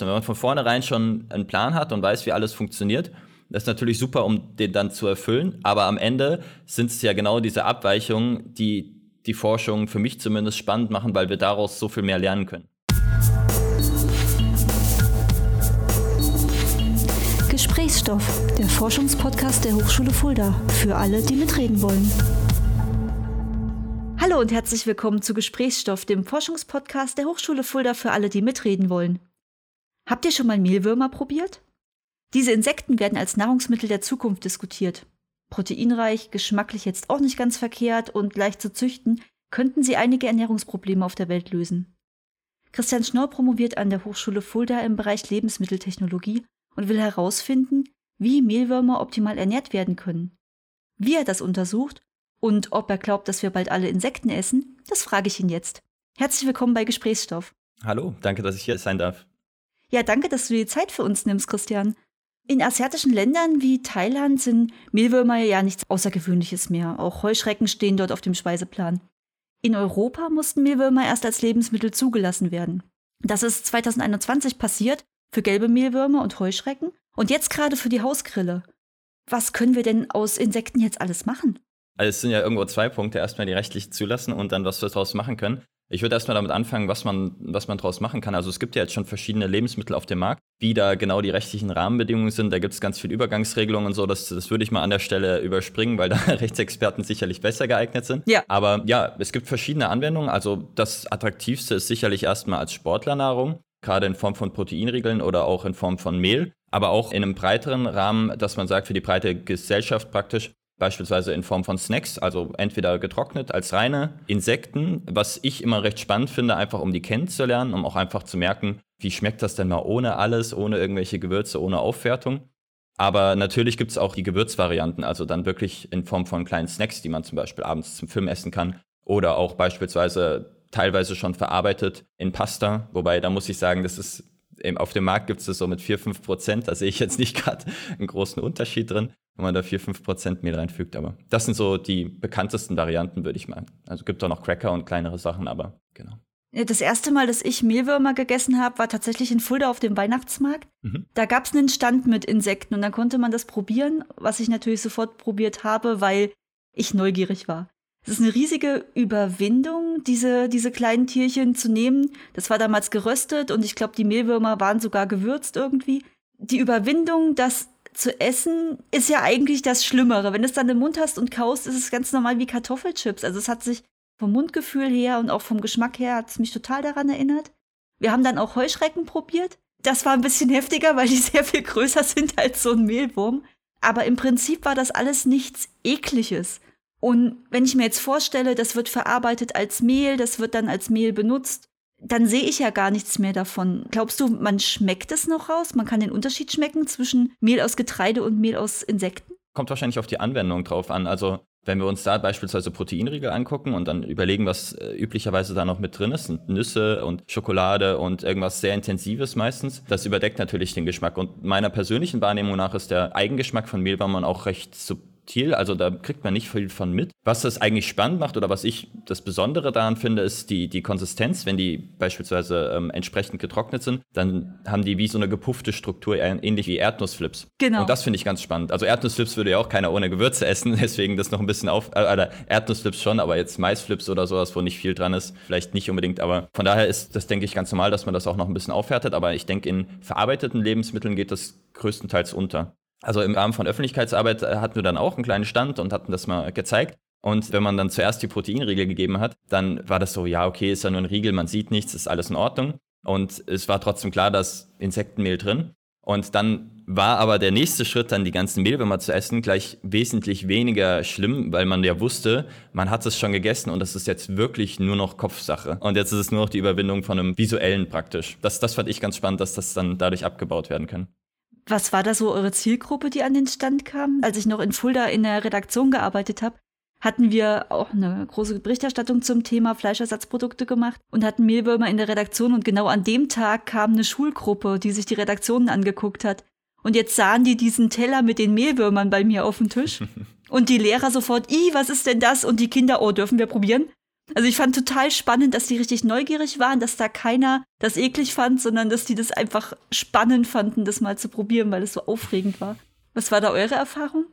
Wenn man von vornherein schon einen Plan hat und weiß, wie alles funktioniert, das ist natürlich super, um den dann zu erfüllen. Aber am Ende sind es ja genau diese Abweichungen, die die Forschung für mich zumindest spannend machen, weil wir daraus so viel mehr lernen können. Gesprächsstoff, der Forschungspodcast der Hochschule Fulda. Für alle, die mitreden wollen. Hallo und herzlich willkommen zu Gesprächsstoff, dem Forschungspodcast der Hochschule Fulda für alle, die mitreden wollen. Habt ihr schon mal Mehlwürmer probiert? Diese Insekten werden als Nahrungsmittel der Zukunft diskutiert. Proteinreich, geschmacklich jetzt auch nicht ganz verkehrt und leicht zu züchten, könnten sie einige Ernährungsprobleme auf der Welt lösen. Christian Schnorr promoviert an der Hochschule Fulda im Bereich Lebensmitteltechnologie und will herausfinden, wie Mehlwürmer optimal ernährt werden können. Wie er das untersucht und ob er glaubt, dass wir bald alle Insekten essen, das frage ich ihn jetzt. Herzlich willkommen bei Gesprächsstoff. Hallo, danke, dass ich hier sein darf. Ja, danke, dass du die Zeit für uns nimmst, Christian. In asiatischen Ländern wie Thailand sind Mehlwürmer ja nichts Außergewöhnliches mehr. Auch Heuschrecken stehen dort auf dem Speiseplan. In Europa mussten Mehlwürmer erst als Lebensmittel zugelassen werden. Das ist 2021 passiert für gelbe Mehlwürmer und Heuschrecken und jetzt gerade für die Hausgrille. Was können wir denn aus Insekten jetzt alles machen? Also es sind ja irgendwo zwei Punkte. Erstmal die rechtliche zulassen und dann, was wir daraus machen können. Ich würde erstmal damit anfangen, was man, was man daraus machen kann. Also es gibt ja jetzt schon verschiedene Lebensmittel auf dem Markt, wie da genau die rechtlichen Rahmenbedingungen sind. Da gibt es ganz viele Übergangsregelungen und so. Das, das würde ich mal an der Stelle überspringen, weil da Rechtsexperten sicherlich besser geeignet sind. Ja. Aber ja, es gibt verschiedene Anwendungen. Also das Attraktivste ist sicherlich erstmal als Sportlernahrung, gerade in Form von Proteinriegeln oder auch in Form von Mehl. Aber auch in einem breiteren Rahmen, dass man sagt, für die breite Gesellschaft praktisch, beispielsweise in Form von Snacks, also entweder getrocknet als reine Insekten, was ich immer recht spannend finde, einfach um die kennenzulernen, um auch einfach zu merken, wie schmeckt das denn mal ohne alles, ohne irgendwelche Gewürze, ohne Aufwertung. Aber natürlich gibt es auch die Gewürzvarianten, also dann wirklich in Form von kleinen Snacks, die man zum Beispiel abends zum Film essen kann oder auch beispielsweise teilweise schon verarbeitet in Pasta, wobei da muss ich sagen, das ist auf dem Markt gibt es das so mit 4, 5 Prozent. Da sehe ich jetzt nicht gerade einen großen Unterschied drin wenn man da 4, 5 Prozent Mehl reinfügt. Aber das sind so die bekanntesten Varianten, würde ich mal. Also gibt auch noch Cracker und kleinere Sachen, aber genau. Das erste Mal, dass ich Mehlwürmer gegessen habe, war tatsächlich in Fulda auf dem Weihnachtsmarkt. Mhm. Da gab es einen Stand mit Insekten und dann konnte man das probieren, was ich natürlich sofort probiert habe, weil ich neugierig war. Es ist eine riesige Überwindung, diese, diese kleinen Tierchen zu nehmen. Das war damals geröstet und ich glaube, die Mehlwürmer waren sogar gewürzt irgendwie. Die Überwindung, das zu essen ist ja eigentlich das Schlimmere. Wenn du es dann im Mund hast und kaust, ist es ganz normal wie Kartoffelchips. Also es hat sich vom Mundgefühl her und auch vom Geschmack her hat es mich total daran erinnert. Wir haben dann auch Heuschrecken probiert. Das war ein bisschen heftiger, weil die sehr viel größer sind als so ein Mehlwurm. Aber im Prinzip war das alles nichts Ekliges. Und wenn ich mir jetzt vorstelle, das wird verarbeitet als Mehl, das wird dann als Mehl benutzt, dann sehe ich ja gar nichts mehr davon. Glaubst du, man schmeckt es noch raus? Man kann den Unterschied schmecken zwischen Mehl aus Getreide und Mehl aus Insekten? Kommt wahrscheinlich auf die Anwendung drauf an. Also wenn wir uns da beispielsweise Proteinriegel angucken und dann überlegen, was äh, üblicherweise da noch mit drin ist, Nüsse und Schokolade und irgendwas sehr Intensives meistens, das überdeckt natürlich den Geschmack. Und meiner persönlichen Wahrnehmung nach ist der Eigengeschmack von Mehlwürmern auch recht subtil subtil, also da kriegt man nicht viel von mit. Was das eigentlich spannend macht oder was ich das Besondere daran finde, ist die, die Konsistenz. Wenn die beispielsweise ähm, entsprechend getrocknet sind, dann haben die wie so eine gepuffte Struktur, ähnlich wie Erdnussflips. Genau. Und das finde ich ganz spannend. Also Erdnussflips würde ja auch keiner ohne Gewürze essen, deswegen das noch ein bisschen auf, äh, Erdnussflips schon, aber jetzt Maisflips oder sowas, wo nicht viel dran ist, vielleicht nicht unbedingt, aber von daher ist das, denke ich, ganz normal, dass man das auch noch ein bisschen aufwertet, aber ich denke, in verarbeiteten Lebensmitteln geht das größtenteils unter. Also im Rahmen von Öffentlichkeitsarbeit äh, hatten wir dann auch einen kleinen Stand und hatten das mal gezeigt. Und wenn man dann zuerst die Proteinriegel gegeben hat, dann war das so, ja, okay, ist ja nur ein Riegel, man sieht nichts, ist alles in Ordnung. Und es war trotzdem klar, dass Insektenmehl drin. Und dann war aber der nächste Schritt, dann die ganzen Mehlwürmer zu essen, gleich wesentlich weniger schlimm, weil man ja wusste, man hat es schon gegessen und das ist jetzt wirklich nur noch Kopfsache. Und jetzt ist es nur noch die Überwindung von einem visuellen praktisch. Das, das fand ich ganz spannend, dass das dann dadurch abgebaut werden kann. Was war da so eure Zielgruppe, die an den Stand kam? Als ich noch in Fulda in der Redaktion gearbeitet habe, hatten wir auch eine große Berichterstattung zum Thema Fleischersatzprodukte gemacht und hatten Mehlwürmer in der Redaktion und genau an dem Tag kam eine Schulgruppe, die sich die Redaktionen angeguckt hat. Und jetzt sahen die diesen Teller mit den Mehlwürmern bei mir auf dem Tisch. Und die Lehrer sofort, i, was ist denn das? Und die Kinder, oh, dürfen wir probieren? Also ich fand total spannend, dass die richtig neugierig waren, dass da keiner das eklig fand, sondern dass die das einfach spannend fanden, das mal zu probieren, weil es so aufregend war. Was war da eure Erfahrung?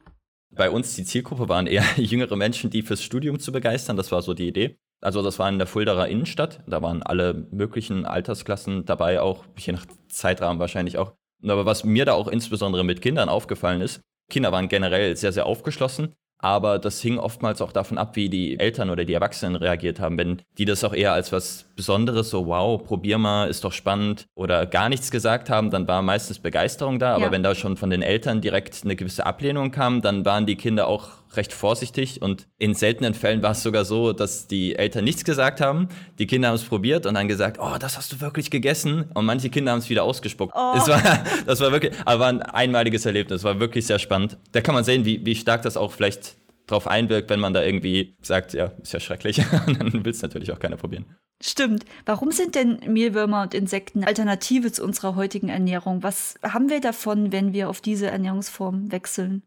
Bei uns die Zielgruppe waren eher jüngere Menschen, die fürs Studium zu begeistern. Das war so die Idee. Also das war in der Fuldaer Innenstadt. Da waren alle möglichen Altersklassen dabei, auch je nach Zeitrahmen wahrscheinlich auch. Aber was mir da auch insbesondere mit Kindern aufgefallen ist, Kinder waren generell sehr, sehr aufgeschlossen aber das hing oftmals auch davon ab, wie die Eltern oder die Erwachsenen reagiert haben. Wenn die das auch eher als was Besonderes, so wow, probier mal, ist doch spannend, oder gar nichts gesagt haben, dann war meistens Begeisterung da. Aber ja. wenn da schon von den Eltern direkt eine gewisse Ablehnung kam, dann waren die Kinder auch recht vorsichtig und in seltenen Fällen war es sogar so, dass die Eltern nichts gesagt haben. Die Kinder haben es probiert und dann gesagt, oh, das hast du wirklich gegessen. Und manche Kinder haben es wieder ausgespuckt. Oh. Das, war, das war wirklich, aber war ein einmaliges Erlebnis, war wirklich sehr spannend. Da kann man sehen, wie, wie stark das auch vielleicht drauf einwirkt, wenn man da irgendwie sagt, ja, ist ja schrecklich. Dann will es natürlich auch keiner probieren. Stimmt. Warum sind denn Mehlwürmer und Insekten Alternative zu unserer heutigen Ernährung? Was haben wir davon, wenn wir auf diese Ernährungsform wechseln?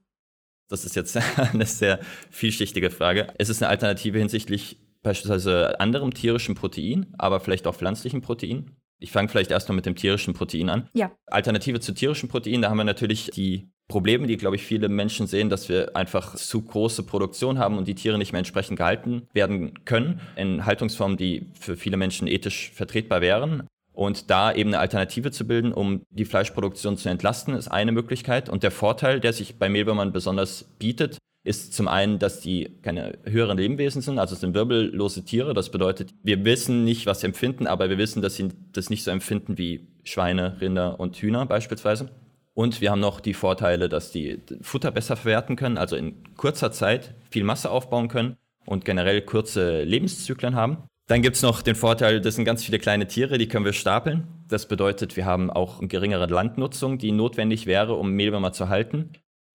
Das ist jetzt eine sehr vielschichtige Frage. Es ist eine Alternative hinsichtlich beispielsweise anderem tierischen Protein, aber vielleicht auch pflanzlichen Protein. Ich fange vielleicht erstmal mit dem tierischen Protein an. Ja. Alternative zu tierischen Protein, da haben wir natürlich die Probleme, die, glaube ich, viele Menschen sehen, dass wir einfach zu große Produktion haben und die Tiere nicht mehr entsprechend gehalten werden können, in Haltungsformen, die für viele Menschen ethisch vertretbar wären. Und da eben eine Alternative zu bilden, um die Fleischproduktion zu entlasten, ist eine Möglichkeit. Und der Vorteil, der sich bei Mehlwürmern besonders bietet, ist zum einen, dass die keine höheren Lebewesen sind, also es sind wirbellose Tiere. Das bedeutet, wir wissen nicht, was sie empfinden, aber wir wissen, dass sie das nicht so empfinden wie Schweine, Rinder und Hühner beispielsweise. Und wir haben noch die Vorteile, dass die Futter besser verwerten können, also in kurzer Zeit viel Masse aufbauen können und generell kurze Lebenszyklen haben. Dann gibt es noch den Vorteil, das sind ganz viele kleine Tiere, die können wir stapeln. Das bedeutet, wir haben auch eine geringere Landnutzung, die notwendig wäre, um Mehlwürmer zu halten.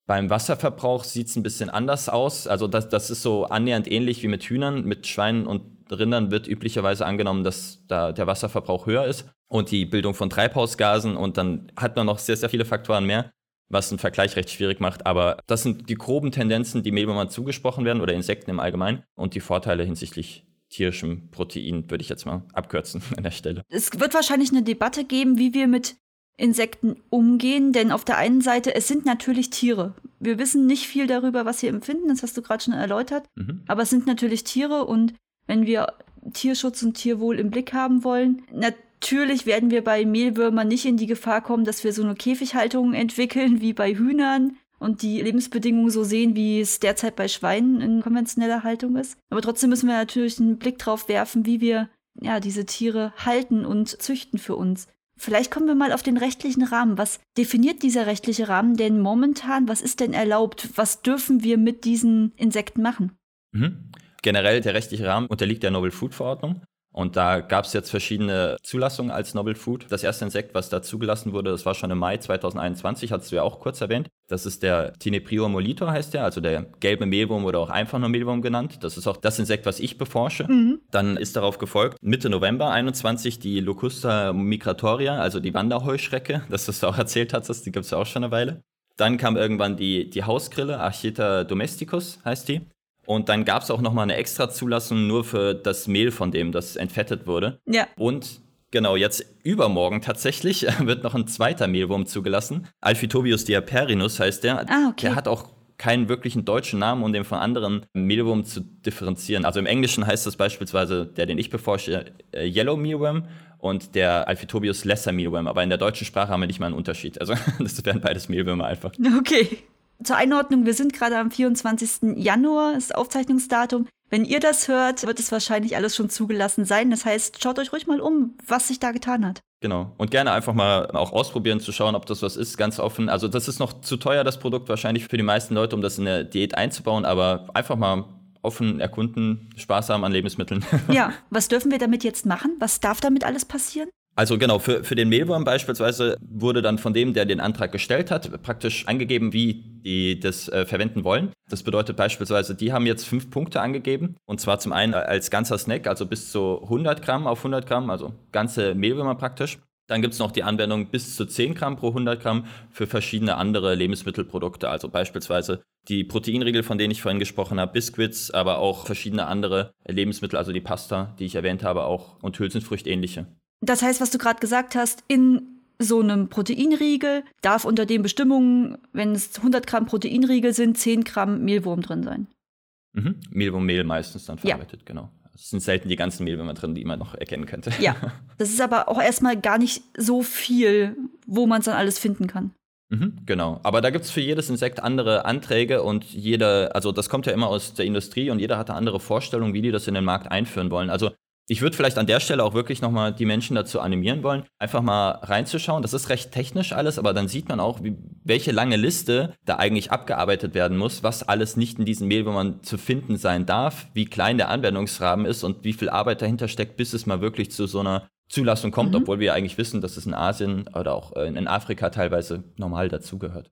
Beim Wasserverbrauch sieht es ein bisschen anders aus. Also das, das ist so annähernd ähnlich wie mit Hühnern. Mit Schweinen und Rindern wird üblicherweise angenommen, dass da der Wasserverbrauch höher ist und die Bildung von Treibhausgasen und dann hat man noch sehr, sehr viele Faktoren mehr, was einen Vergleich recht schwierig macht. Aber das sind die groben Tendenzen, die Mehlwürmern zugesprochen werden oder Insekten im Allgemeinen und die Vorteile hinsichtlich tierischem Protein würde ich jetzt mal abkürzen an der Stelle. Es wird wahrscheinlich eine Debatte geben, wie wir mit Insekten umgehen, denn auf der einen Seite, es sind natürlich Tiere. Wir wissen nicht viel darüber, was sie empfinden, das hast du gerade schon erläutert, mhm. aber es sind natürlich Tiere und wenn wir Tierschutz und Tierwohl im Blick haben wollen, natürlich werden wir bei Mehlwürmern nicht in die Gefahr kommen, dass wir so eine Käfighaltung entwickeln wie bei Hühnern und die Lebensbedingungen so sehen, wie es derzeit bei Schweinen in konventioneller Haltung ist. Aber trotzdem müssen wir natürlich einen Blick drauf werfen, wie wir ja, diese Tiere halten und züchten für uns. Vielleicht kommen wir mal auf den rechtlichen Rahmen. Was definiert dieser rechtliche Rahmen denn momentan? Was ist denn erlaubt? Was dürfen wir mit diesen Insekten machen? Mhm. Generell der rechtliche Rahmen unterliegt der Novel Food Verordnung. Und da gab es jetzt verschiedene Zulassungen als Novel Food. Das erste Insekt, was da zugelassen wurde, das war schon im Mai 2021, hattest du ja auch kurz erwähnt. Das ist der Tineprior molitor heißt der, also der gelbe Mehlwurm oder auch einfach nur Mehlwurm genannt. Das ist auch das Insekt, was ich beforsche. Mhm. Dann ist darauf gefolgt Mitte November 21 die Locusta migratoria, also die Wanderheuschrecke, das du auch erzählt hast, die gibt es ja auch schon eine Weile. Dann kam irgendwann die, die Hausgrille, Archeta domesticus heißt die. Und dann gab es auch nochmal eine extra Zulassung nur für das Mehl von dem, das entfettet wurde. Ja. Und genau, jetzt übermorgen tatsächlich wird noch ein zweiter Mehlwurm zugelassen. Alphitobius diaperinus heißt der. Ah, okay. Der hat auch keinen wirklichen deutschen Namen, um den von anderen Mehlwurm zu differenzieren. Also im Englischen heißt das beispielsweise, der, den ich beforsche, äh, Yellow Mealworm und der Alphitobius Lesser Mealworm. Aber in der deutschen Sprache haben wir nicht mal einen Unterschied. Also das wären beides Mehlwürmer einfach. Okay zur Einordnung, wir sind gerade am 24. Januar, ist Aufzeichnungsdatum. Wenn ihr das hört, wird es wahrscheinlich alles schon zugelassen sein. Das heißt, schaut euch ruhig mal um, was sich da getan hat. Genau. Und gerne einfach mal auch ausprobieren, zu schauen, ob das was ist, ganz offen. Also das ist noch zu teuer, das Produkt wahrscheinlich für die meisten Leute, um das in eine Diät einzubauen, aber einfach mal offen erkunden, Spaß haben an Lebensmitteln. Ja, was dürfen wir damit jetzt machen? Was darf damit alles passieren? Also genau, für, für den Mehlwurm beispielsweise wurde dann von dem, der den Antrag gestellt hat, praktisch angegeben, wie die das äh, verwenden wollen. Das bedeutet beispielsweise, die haben jetzt fünf Punkte angegeben. Und zwar zum einen als ganzer Snack, also bis zu 100 Gramm auf 100 Gramm, also ganze Mehlwürmer praktisch. Dann gibt es noch die Anwendung bis zu 10 Gramm pro 100 Gramm für verschiedene andere Lebensmittelprodukte, also beispielsweise die Proteinriegel, von denen ich vorhin gesprochen habe, Biscuits, aber auch verschiedene andere Lebensmittel, also die Pasta, die ich erwähnt habe, auch und Hülsenfrüchte ähnliche. Das heißt, was du gerade gesagt hast, in so einem Proteinriegel darf unter den Bestimmungen, wenn es 100 Gramm Proteinriegel sind, 10 Gramm Mehlwurm drin sein. Mhm. Mehlwurmmehl meistens dann verarbeitet, ja. genau. Es sind selten die ganzen Mehlwürmer drin, die man noch erkennen könnte. Ja, das ist aber auch erstmal gar nicht so viel, wo man es dann alles finden kann. Mhm, genau. Aber da gibt es für jedes Insekt andere Anträge und jeder, also das kommt ja immer aus der Industrie und jeder hat eine andere Vorstellung, wie die das in den Markt einführen wollen. Also ich würde vielleicht an der Stelle auch wirklich nochmal die Menschen dazu animieren wollen, einfach mal reinzuschauen. Das ist recht technisch alles, aber dann sieht man auch, wie, welche lange Liste da eigentlich abgearbeitet werden muss, was alles nicht in diesem Mehlwürmern zu finden sein darf, wie klein der Anwendungsrahmen ist und wie viel Arbeit dahinter steckt, bis es mal wirklich zu so einer Zulassung kommt, mhm. obwohl wir eigentlich wissen, dass es in Asien oder auch in Afrika teilweise normal dazugehört.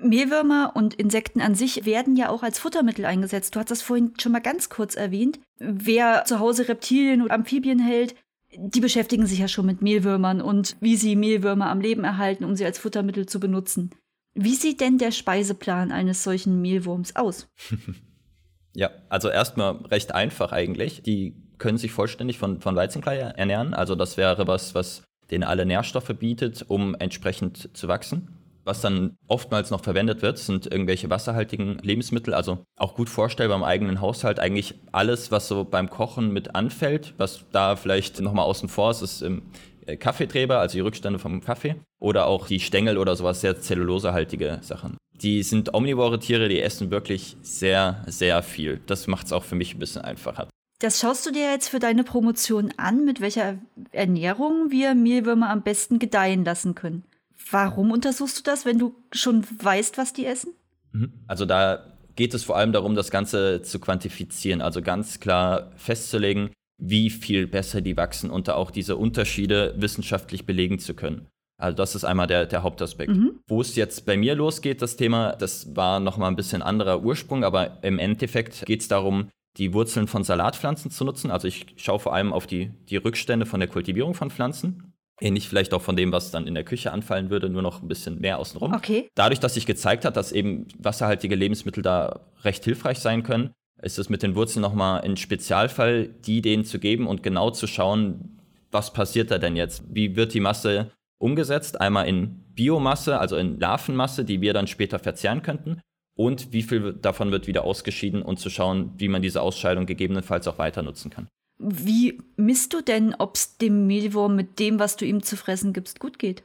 Mehlwürmer und Insekten an sich werden ja auch als Futtermittel eingesetzt. Du hast das vorhin schon mal ganz kurz erwähnt. Wer zu Hause Reptilien und Amphibien hält, die beschäftigen sich ja schon mit Mehlwürmern und wie sie Mehlwürmer am Leben erhalten, um sie als Futtermittel zu benutzen. Wie sieht denn der Speiseplan eines solchen Mehlwurms aus? ja, also erstmal recht einfach eigentlich. Die können sich vollständig von, von Weizenklei ernähren. Also das wäre was, was denen alle Nährstoffe bietet, um entsprechend zu wachsen. Was dann oftmals noch verwendet wird, sind irgendwelche wasserhaltigen Lebensmittel, also auch gut vorstellbar im eigenen Haushalt. Eigentlich alles, was so beim Kochen mit anfällt, was da vielleicht nochmal außen vor ist, ist im äh, Kaffeeträber, also die Rückstände vom Kaffee. Oder auch die Stängel oder sowas, sehr zellulosehaltige Sachen. Die sind omnivore Tiere, die essen wirklich sehr, sehr viel. Das macht es auch für mich ein bisschen einfacher. Das schaust du dir jetzt für deine Promotion an, mit welcher Ernährung wir Mehlwürmer am besten gedeihen lassen können. Warum untersuchst du das, wenn du schon weißt, was die essen? Mhm. Also da geht es vor allem darum, das Ganze zu quantifizieren, also ganz klar festzulegen, wie viel besser die wachsen und da auch diese Unterschiede wissenschaftlich belegen zu können. Also das ist einmal der, der Hauptaspekt. Mhm. Wo es jetzt bei mir losgeht, das Thema, das war nochmal ein bisschen anderer Ursprung, aber im Endeffekt geht es darum, die Wurzeln von Salatpflanzen zu nutzen. Also ich schaue vor allem auf die, die Rückstände von der Kultivierung von Pflanzen Ähnlich vielleicht auch von dem, was dann in der Küche anfallen würde, nur noch ein bisschen mehr außenrum. Okay. Dadurch, dass sich gezeigt hat, dass eben wasserhaltige Lebensmittel da recht hilfreich sein können, ist es mit den Wurzeln nochmal ein Spezialfall, die denen zu geben und genau zu schauen, was passiert da denn jetzt? Wie wird die Masse umgesetzt? Einmal in Biomasse, also in Larvenmasse, die wir dann später verzehren könnten. Und wie viel davon wird wieder ausgeschieden und zu schauen, wie man diese Ausscheidung gegebenenfalls auch weiter nutzen kann. Wie misst du denn, ob es dem Mehlwurm mit dem, was du ihm zu fressen gibst, gut geht?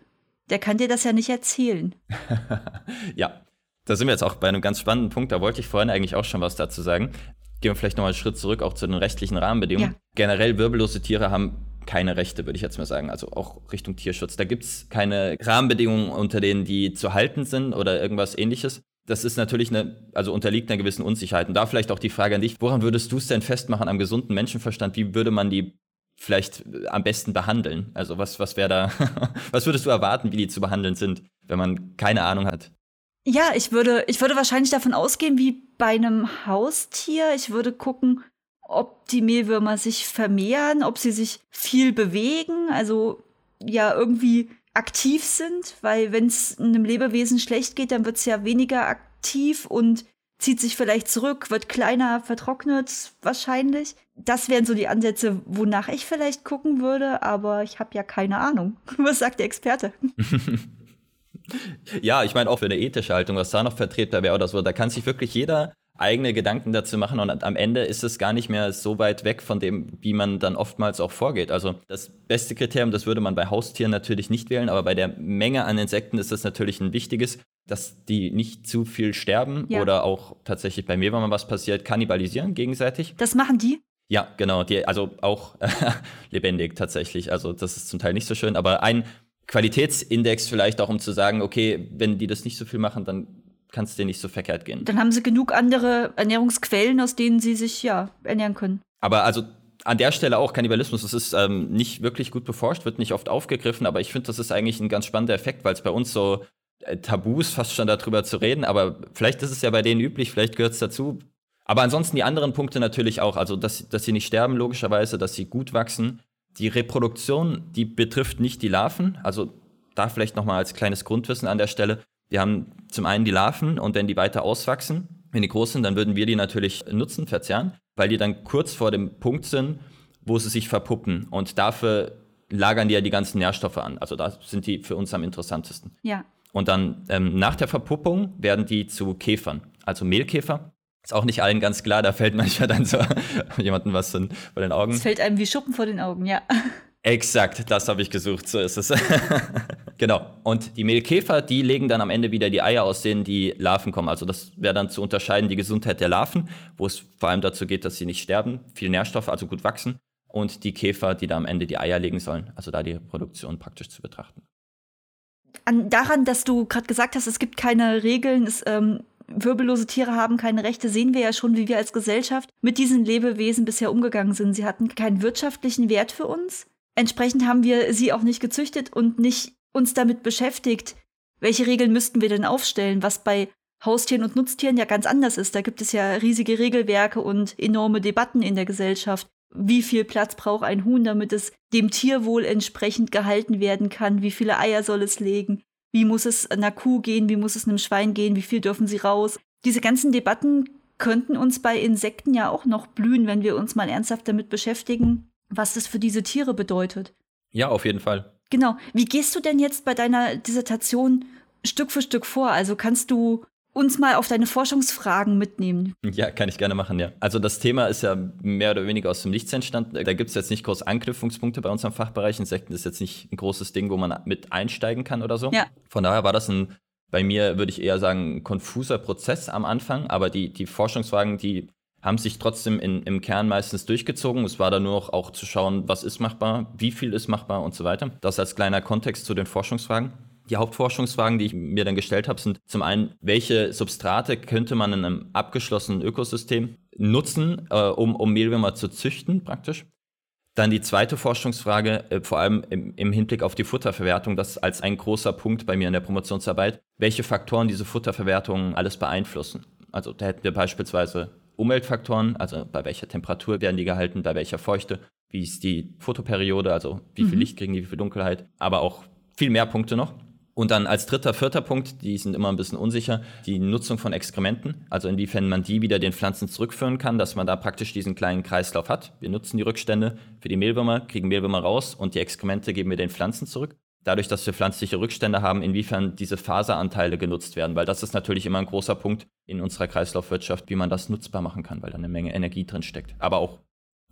Der kann dir das ja nicht erzählen. ja, da sind wir jetzt auch bei einem ganz spannenden Punkt. Da wollte ich vorhin eigentlich auch schon was dazu sagen. Gehen wir vielleicht nochmal einen Schritt zurück, auch zu den rechtlichen Rahmenbedingungen. Ja. Generell wirbellose Tiere haben keine Rechte, würde ich jetzt mal sagen. Also auch Richtung Tierschutz. Da gibt es keine Rahmenbedingungen, unter denen die zu halten sind oder irgendwas ähnliches das ist natürlich eine, also unterliegt einer gewissen Unsicherheit. Und da vielleicht auch die Frage an dich, woran würdest du es denn festmachen am gesunden Menschenverstand? Wie würde man die vielleicht am besten behandeln? Also was, was wäre da, was würdest du erwarten, wie die zu behandeln sind, wenn man keine Ahnung hat? Ja, ich würde, ich würde wahrscheinlich davon ausgehen, wie bei einem Haustier. Ich würde gucken, ob die Mehlwürmer sich vermehren, ob sie sich viel bewegen, also ja irgendwie aktiv sind, weil wenn es einem Lebewesen schlecht geht, dann wird es ja weniger aktiv und zieht sich vielleicht zurück, wird kleiner, vertrocknet wahrscheinlich. Das wären so die Ansätze, wonach ich vielleicht gucken würde, aber ich habe ja keine Ahnung. Was sagt der Experte? ja, ich meine auch für eine ethische Haltung, was da noch vertretbar wäre oder so, da kann sich wirklich jeder eigene Gedanken dazu machen und am Ende ist es gar nicht mehr so weit weg von dem, wie man dann oftmals auch vorgeht. Also das beste Kriterium, das würde man bei Haustieren natürlich nicht wählen, aber bei der Menge an Insekten ist es natürlich ein wichtiges, dass die nicht zu viel sterben ja. oder auch tatsächlich bei mir, wenn mal was passiert, kannibalisieren gegenseitig. Das machen die? Ja, genau, die, also auch lebendig tatsächlich. Also das ist zum Teil nicht so schön, aber ein Qualitätsindex vielleicht auch, um zu sagen, okay, wenn die das nicht so viel machen, dann kann es dir nicht so verkehrt gehen. Dann haben sie genug andere Ernährungsquellen, aus denen sie sich ja ernähren können. Aber also an der Stelle auch Kannibalismus, das ist ähm, nicht wirklich gut beforscht, wird nicht oft aufgegriffen, aber ich finde, das ist eigentlich ein ganz spannender Effekt, weil es bei uns so äh, Tabus fast schon darüber zu reden, aber vielleicht ist es ja bei denen üblich, vielleicht gehört es dazu. Aber ansonsten die anderen Punkte natürlich auch, also dass, dass sie nicht sterben, logischerweise, dass sie gut wachsen, Die Reproduktion, die betrifft nicht die Larven. Also da vielleicht nochmal als kleines Grundwissen an der Stelle. Wir haben zum einen die Larven und wenn die weiter auswachsen, wenn die groß sind, dann würden wir die natürlich nutzen, verzehren, weil die dann kurz vor dem Punkt sind, wo sie sich verpuppen. Und dafür lagern die ja die ganzen Nährstoffe an. Also da sind die für uns am interessantesten. Ja. Und dann ähm, nach der Verpuppung werden die zu Käfern, also Mehlkäfer. Ist auch nicht allen ganz klar, da fällt manchmal dann so jemandem was vor den Augen. Es fällt einem wie Schuppen vor den Augen, ja. Exakt, das habe ich gesucht, so ist es. genau. Und die Mehlkäfer, die legen dann am Ende wieder die Eier, aus denen die Larven kommen. Also das wäre dann zu unterscheiden die Gesundheit der Larven, wo es vor allem dazu geht, dass sie nicht sterben, viel Nährstoff, also gut wachsen. Und die Käfer, die da am Ende die Eier legen sollen. Also da die Produktion praktisch zu betrachten. An, daran, dass du gerade gesagt hast, es gibt keine Regeln, es ähm, wirbellose Tiere haben keine Rechte, sehen wir ja schon, wie wir als Gesellschaft mit diesen Lebewesen bisher umgegangen sind. Sie hatten keinen wirtschaftlichen Wert für uns. Entsprechend haben wir sie auch nicht gezüchtet und nicht uns damit beschäftigt, welche Regeln müssten wir denn aufstellen, was bei Haustieren und Nutztieren ja ganz anders ist. Da gibt es ja riesige Regelwerke und enorme Debatten in der Gesellschaft. Wie viel Platz braucht ein Huhn, damit es dem Tierwohl entsprechend gehalten werden kann? Wie viele Eier soll es legen? Wie muss es einer Kuh gehen? Wie muss es einem Schwein gehen? Wie viel dürfen sie raus? Diese ganzen Debatten könnten uns bei Insekten ja auch noch blühen, wenn wir uns mal ernsthaft damit beschäftigen, was das für diese Tiere bedeutet. Ja, auf jeden Fall. Genau. Wie gehst du denn jetzt bei deiner Dissertation Stück für Stück vor? Also kannst du uns mal auf deine Forschungsfragen mitnehmen. Ja, kann ich gerne machen, ja. Also das Thema ist ja mehr oder weniger aus dem Nichts entstanden. Da gibt es jetzt nicht groß Anknüpfungspunkte bei unserem Fachbereich. Insekten ist jetzt nicht ein großes Ding, wo man mit einsteigen kann oder so. Ja. Von daher war das ein, bei mir würde ich eher sagen, ein konfuser Prozess am Anfang. Aber die, die Forschungsfragen, die haben sich trotzdem in, im Kern meistens durchgezogen. Es war dann nur noch auch zu schauen, was ist machbar, wie viel ist machbar und so weiter. Das als kleiner Kontext zu den Forschungsfragen. Die Hauptforschungsfragen, die ich mir dann gestellt habe, sind zum einen, welche Substrate könnte man in einem abgeschlossenen Ökosystem nutzen, äh, um, um Mehlwürmer zu züchten praktisch. Dann die zweite Forschungsfrage, äh, vor allem im, im, Hinblick auf die Futterverwertung, das als ein großer Punkt bei mir in der Promotionsarbeit, welche Faktoren diese Futterverwertung alles beeinflussen. Also da hätten wir beispielsweise Umweltfaktoren, also bei welcher Temperatur werden die gehalten, bei welcher Feuchte, wie ist die Fotoperiode, also wie viel mhm. Licht kriegen die, wie viel Dunkelheit, aber auch viel mehr Punkte noch. Und dann als dritter, vierter Punkt, die sind immer ein bisschen unsicher, die Nutzung von Exkrementen, also inwiefern man die wieder den Pflanzen zurückführen kann, dass man da praktisch diesen kleinen Kreislauf hat. Wir nutzen die Rückstände für die Mehlwürmer, kriegen Mehlwürmer raus und die Exkremente geben wir den Pflanzen zurück. Dadurch, dass wir pflanzliche Rückstände haben, inwiefern diese Faseranteile genutzt werden, weil das ist natürlich immer ein großer Punkt in unserer Kreislaufwirtschaft, wie man das nutzbar machen kann, weil da eine Menge Energie drin steckt. Aber auch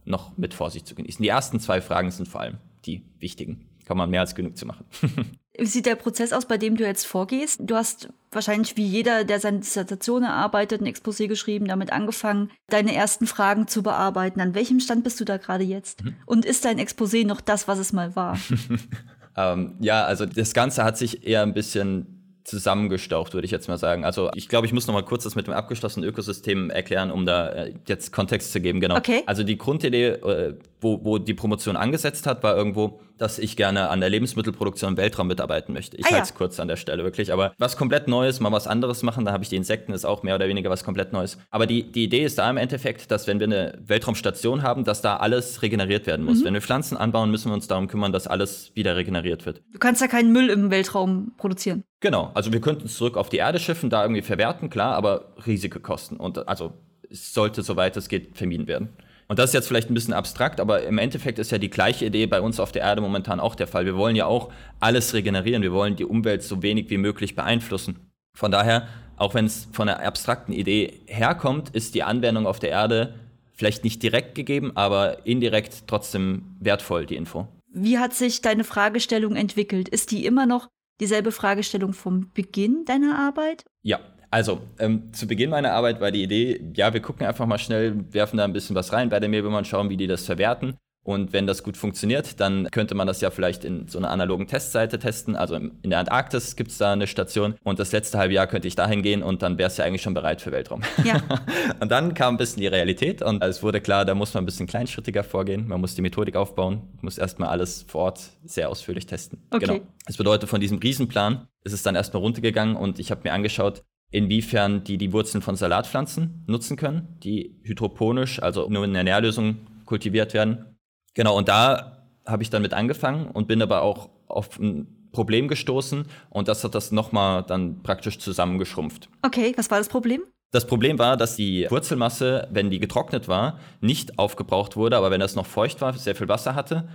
noch mit Vorsicht zu genießen. Die ersten zwei Fragen sind vor allem die wichtigen. Kann man mehr als genug zu machen. Wie sieht der Prozess aus, bei dem du jetzt vorgehst? Du hast wahrscheinlich wie jeder, der seine Dissertation erarbeitet, ein Exposé geschrieben, damit angefangen, deine ersten Fragen zu bearbeiten. An welchem Stand bist du da gerade jetzt? Mhm. Und ist dein Exposé noch das, was es mal war? ähm, ja, also das Ganze hat sich eher ein bisschen zusammengestaucht, würde ich jetzt mal sagen. Also ich glaube, ich muss noch mal kurz das mit dem abgeschlossenen Ökosystem erklären, um da äh, jetzt Kontext zu geben. Genau. Okay. Also die Grundidee, äh, wo, wo die Promotion angesetzt hat, war irgendwo, dass ich gerne an der Lebensmittelproduktion im Weltraum mitarbeiten möchte. Ich ah, halte es ja. kurz an der Stelle wirklich. Aber was komplett Neues, mal was anderes machen, da habe ich die Insekten, ist auch mehr oder weniger was komplett Neues. Aber die, die Idee ist da im Endeffekt, dass wenn wir eine Weltraumstation haben, dass da alles regeneriert werden muss. Mhm. Wenn wir Pflanzen anbauen, müssen wir uns darum kümmern, dass alles wieder regeneriert wird. Du kannst ja keinen Müll im Weltraum produzieren. Genau, also wir könnten es zurück auf die Erde schiffen, da irgendwie verwerten, klar, aber riesige Kosten. Und also es sollte, soweit es geht, vermieden werden. Und das ist jetzt vielleicht ein bisschen abstrakt, aber im Endeffekt ist ja die gleiche Idee bei uns auf der Erde momentan auch der Fall. Wir wollen ja auch alles regenerieren, wir wollen die Umwelt so wenig wie möglich beeinflussen. Von daher, auch wenn es von einer abstrakten Idee herkommt, ist die Anwendung auf der Erde vielleicht nicht direkt gegeben, aber indirekt trotzdem wertvoll, die Info. Wie hat sich deine Fragestellung entwickelt? Ist die immer noch dieselbe Fragestellung vom Beginn deiner Arbeit? Ja, also, ähm, zu Beginn meiner Arbeit war die Idee, ja, wir gucken einfach mal schnell, werfen da ein bisschen was rein bei der Mehlwürmer schauen, wie die das verwerten. Und wenn das gut funktioniert, dann könnte man das ja vielleicht in so einer analogen Testseite testen. Also in der Antarktis gibt es da eine Station und das letzte halbe Jahr könnte ich dahin gehen und dann wäre es ja eigentlich schon bereit für Weltraum. Ja. und dann kam ein bisschen die Realität und es wurde klar, da muss man ein bisschen kleinschrittiger vorgehen. Man muss die Methodik aufbauen, muss erstmal alles vor Ort sehr ausführlich testen. Okay. Genau. Das bedeutet, von diesem Riesenplan ist es dann erstmal runtergegangen und ich habe mir angeschaut, inwiefern die die Wurzeln von Salatpflanzen nutzen können, die hydroponisch, also nur in der Nährlösung kultiviert werden. Genau, und da habe ich dann mit angefangen und bin aber auch auf ein Problem gestoßen und das hat das nochmal dann praktisch zusammengeschrumpft. Okay, was war das Problem? Das Problem war, dass die Wurzelmasse, wenn die getrocknet war, nicht aufgebraucht wurde, aber wenn das noch feucht war, sehr viel Wasser hatte,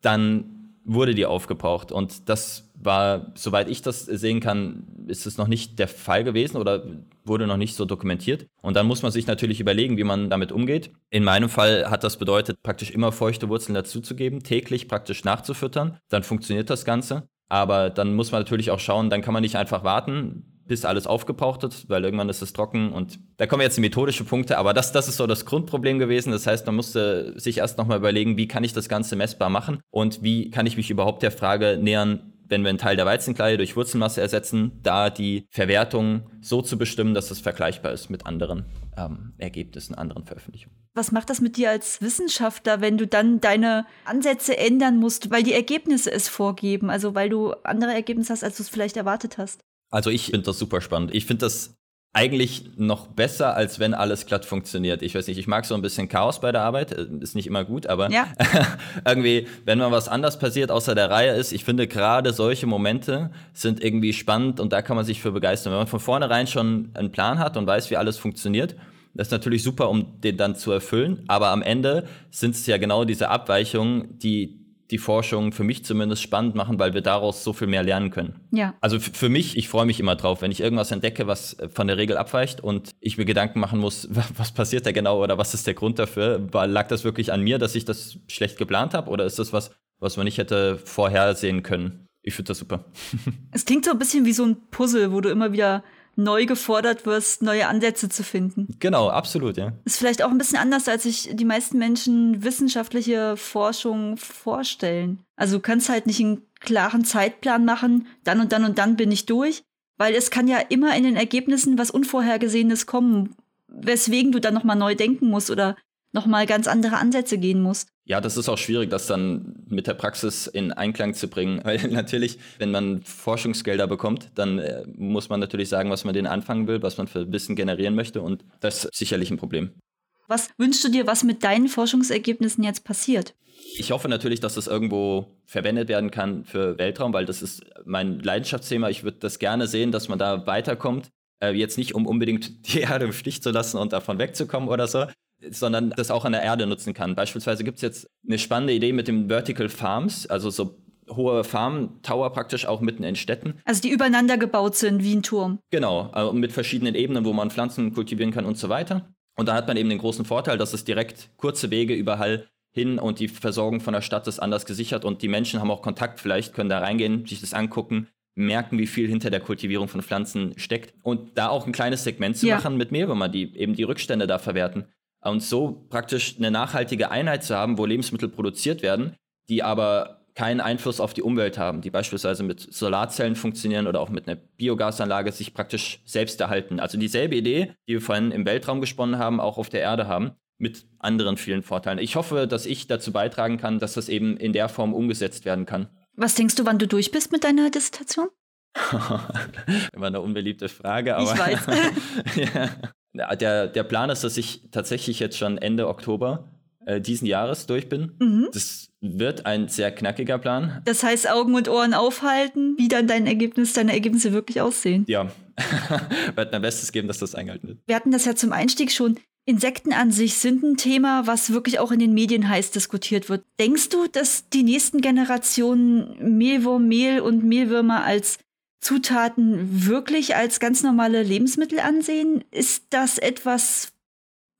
dann wurde die aufgebraucht. Und das war, soweit ich das sehen kann, ist es noch nicht der Fall gewesen oder wurde noch nicht so dokumentiert. Und dann muss man sich natürlich überlegen, wie man damit umgeht. In meinem Fall hat das bedeutet, praktisch immer feuchte Wurzeln dazuzugeben, täglich praktisch nachzufüttern. Dann funktioniert das Ganze. Aber dann muss man natürlich auch schauen, dann kann man nicht einfach warten, bis alles aufgebraucht ist, weil irgendwann ist es trocken und da kommen jetzt die methodische Punkte, aber das, das ist so das Grundproblem gewesen. Das heißt, man musste sich erst nochmal überlegen, wie kann ich das Ganze messbar machen und wie kann ich mich überhaupt der Frage nähern, wenn wir einen Teil der Weizenkleie durch Wurzelmasse ersetzen, da die Verwertung so zu bestimmen, dass es vergleichbar ist mit anderen ähm, Ergebnissen, anderen Veröffentlichungen. Was macht das mit dir als Wissenschaftler, wenn du dann deine Ansätze ändern musst, weil die Ergebnisse es vorgeben, also weil du andere Ergebnisse hast, als du es vielleicht erwartet hast? Also ich finde das super spannend. Ich finde das eigentlich noch besser, als wenn alles glatt funktioniert. Ich weiß nicht, ich mag so ein bisschen Chaos bei der Arbeit, äh, ist nicht immer gut, aber ja. irgendwie, wenn mal was anders passiert, außer der Reihe ist, ich finde gerade solche Momente sind irgendwie spannend und da kann man sich für begeistern. Wenn man von vornherein schon einen Plan hat und weiß, wie alles funktioniert, das ist natürlich super, um den dann zu erfüllen, aber am Ende sind es ja genau diese Abweichungen, die die Forschung für mich zumindest spannend machen, weil wir daraus so viel mehr lernen können. Ja. Also für mich, ich freue mich immer drauf, wenn ich irgendwas entdecke, was äh, von der Regel abweicht und ich mir Gedanken machen muss, was passiert da genau oder was ist der Grund dafür? Lag das wirklich an mir, dass ich das schlecht geplant habe oder ist das was, was man nicht hätte vorhersehen können? Ich finde das super. Es klingt so ein bisschen wie so ein Puzzle, wo du immer wieder neu gefordert wirst, neue Ansätze zu finden. Genau, absolut, ja. Ist vielleicht auch ein bisschen anders, als sich die meisten Menschen wissenschaftliche Forschung vorstellen. Also du kannst halt nicht einen klaren Zeitplan machen, dann und dann und dann bin ich durch, weil es kann ja immer in den Ergebnissen was Unvorhergesehenes kommen, weswegen du dann nochmal neu denken musst oder nochmal ganz andere Ansätze gehen musst. Ja, das ist auch schwierig, das dann mit der Praxis in Einklang zu bringen. Weil natürlich, wenn man Forschungsgelder bekommt, dann äh, muss man natürlich sagen, was man denen anfangen will, was man für Wissen generieren möchte. Und das ist sicherlich ein Problem. Was wünschst du dir, was mit deinen Forschungsergebnissen jetzt passiert? Ich hoffe natürlich, dass das irgendwo verwendet werden kann für Weltraum, weil das ist mein Leidenschaftsthema. Ich würde das gerne sehen, dass man da weiterkommt. Äh, jetzt nicht, um unbedingt die Erde im Stich zu lassen und davon wegzukommen oder so, sondern das auch an der Erde nutzen kann. Beispielsweise gibt es jetzt eine spannende Idee mit den Vertical Farms, also so hohe Farm-Tower praktisch auch mitten in Städten. Also die übereinander gebaut sind wie ein Turm. Genau, also mit verschiedenen Ebenen, wo man Pflanzen kultivieren kann und so weiter. Und da hat man eben den großen Vorteil, dass es direkt kurze Wege überall hin und die Versorgung von der Stadt ist anders gesichert und die Menschen haben auch Kontakt, vielleicht können da reingehen, sich das angucken, merken, wie viel hinter der Kultivierung von Pflanzen steckt und da auch ein kleines Segment zu ja. machen mit Mehlwürmer, die eben die Rückstände da verwerten und so praktisch eine nachhaltige Einheit zu haben, wo Lebensmittel produziert werden, die aber keinen Einfluss auf die Umwelt haben, die beispielsweise mit Solarzellen funktionieren oder auch mit einer Biogasanlage sich praktisch selbst erhalten. Also dieselbe Idee, die wir vorhin im Weltraum gesponnen haben, auch auf der Erde haben, mit anderen vielen Vorteilen. Ich hoffe, dass ich dazu beitragen kann, dass das eben in der Form umgesetzt werden kann. Was denkst du, wann du durch bist mit deiner Dissertation? Immer eine unbeliebte Frage, aber. Ich weiß. ja. Der, der Plan ist, dass ich tatsächlich jetzt schon Ende Oktober äh, diesen Jahres durch bin. Mhm. Das wird ein sehr knackiger Plan. Das heißt, Augen und Ohren aufhalten, wie dann dein Ergebnis, deine Ergebnisse wirklich aussehen. Ja, wird mein Bestes geben, dass das eingehalten wird. Wir hatten das ja zum Einstieg schon. Insekten an sich sind ein Thema, was wirklich auch in den Medien heiß diskutiert wird. Denkst du, dass die nächsten Generationen Mehlwurm, Mehl und Mehlwürmer als Zutaten wirklich als ganz normale Lebensmittel ansehen? Ist das etwas,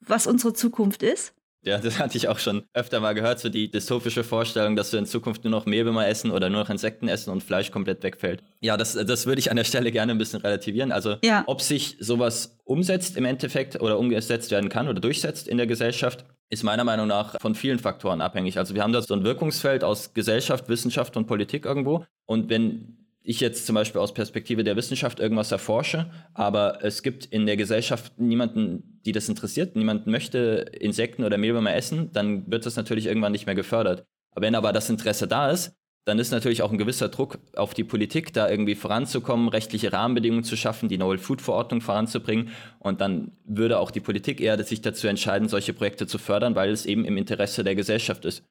was unsere Zukunft ist? Ja, das hatte ich auch schon öfter mal gehört, so die dystopische Vorstellung, dass wir in Zukunft nur noch Mehlwürmer essen oder nur noch Insekten essen und Fleisch komplett wegfällt. Ja, das, das würde ich an der Stelle gerne ein bisschen relativieren. Also, ja. ob sich sowas umsetzt im Endeffekt oder umgesetzt werden kann oder durchsetzt in der Gesellschaft, ist meiner Meinung nach von vielen Faktoren abhängig. Also, wir haben da so ein Wirkungsfeld aus Gesellschaft, Wissenschaft und Politik irgendwo. Und wenn ich jetzt zum Beispiel aus Perspektive der Wissenschaft irgendwas erforsche, aber es gibt in der Gesellschaft niemanden, die das interessiert, niemanden möchte Insekten oder Mehlwürmer essen, dann wird das natürlich irgendwann nicht mehr gefördert. Wenn aber das Interesse da ist, dann ist natürlich auch ein gewisser Druck auf die Politik, da irgendwie voranzukommen, rechtliche Rahmenbedingungen zu schaffen, die Novel Food Verordnung voranzubringen. Und dann würde auch die Politik eher sich dazu entscheiden, solche Projekte zu fördern, weil es eben im Interesse der Gesellschaft ist.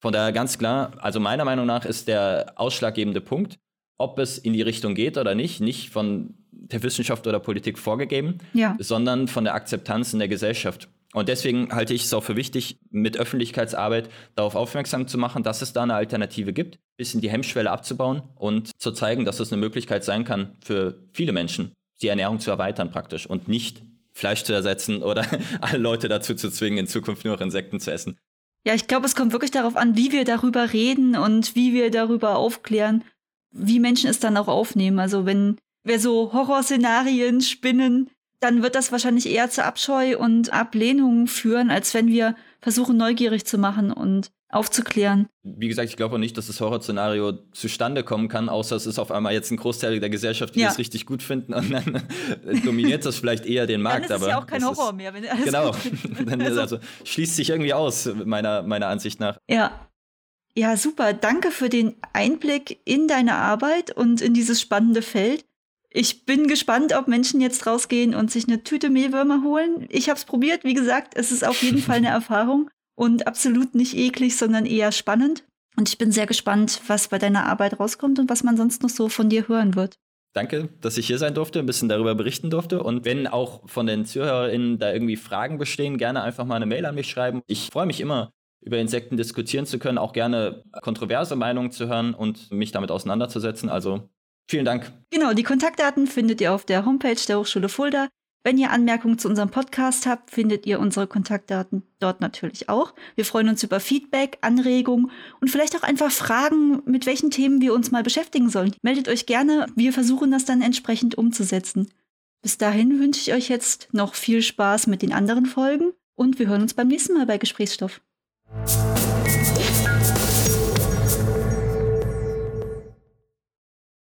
Von daher ganz klar, also meiner Meinung nach ist der ausschlaggebende Punkt, ob es in die Richtung geht oder nicht, nicht von der Wissenschaft oder Politik vorgegeben, ja. sondern von der Akzeptanz in der Gesellschaft. Und deswegen halte ich es auch für wichtig, mit Öffentlichkeitsarbeit darauf aufmerksam zu machen, dass es da eine Alternative gibt, ein bisschen die Hemmschwelle abzubauen und zu zeigen, dass es eine Möglichkeit sein kann für viele Menschen, die Ernährung zu erweitern praktisch und nicht Fleisch zu ersetzen oder alle Leute dazu zu zwingen, in Zukunft nur noch Insekten zu essen. Ja, ich glaube, es kommt wirklich darauf an, wie wir darüber reden und wie wir darüber aufklären, wie Menschen es dann auch aufnehmen. Also wenn wir so Horrorszenarien spinnen, dann wird das wahrscheinlich eher zu Abscheu und Ablehnung führen, als wenn wir versuchen, neugierig zu machen und aufzuklären. Wie gesagt, ich glaube auch nicht, dass das Horrorszenario zustande kommen kann, außer es ist auf einmal jetzt ein Großteil der Gesellschaft, die ja. das richtig gut finden und dann dominiert das vielleicht eher den Markt. Dann ist es ja auch kein Horror ist, mehr, wenn alles Genau, dann also, also schließt sich irgendwie aus, meiner, meiner Ansicht nach. Ja. Ja, super. Danke für den Einblick in deine Arbeit und in dieses spannende Feld. Ich bin gespannt, ob Menschen jetzt rausgehen und sich eine Tüte Mehlwürmer holen. Ich habe es probiert. Wie gesagt, es ist auf jeden Fall eine Erfahrung und absolut nicht eklig, sondern eher spannend. Und ich bin sehr gespannt, was bei deiner Arbeit rauskommt und was man sonst noch so von dir hören wird. Danke, dass ich hier sein durfte, ein bisschen darüber berichten durfte. Und wenn auch von den ZuhörerInnen da irgendwie Fragen bestehen, gerne einfach mal eine Mail an mich schreiben. Ich freue mich immer, über Insekten diskutieren zu können, auch gerne kontroverse Meinungen zu hören und mich damit auseinanderzusetzen. Also Vielen Dank. Genau, die Kontaktdaten findet ihr auf der Homepage der Hochschule Fulda. Wenn ihr Anmerkungen zu unserem Podcast habt, findet ihr unsere Kontaktdaten dort natürlich auch. Wir freuen uns über Feedback, Anregungen und vielleicht auch einfach Fragen, mit welchen Themen wir uns mal beschäftigen sollen. Meldet euch gerne, wir versuchen das dann entsprechend umzusetzen. Bis dahin wünsche ich euch jetzt noch viel Spaß mit den anderen Folgen und wir hören uns beim nächsten Mal bei Gesprächsstoff. you.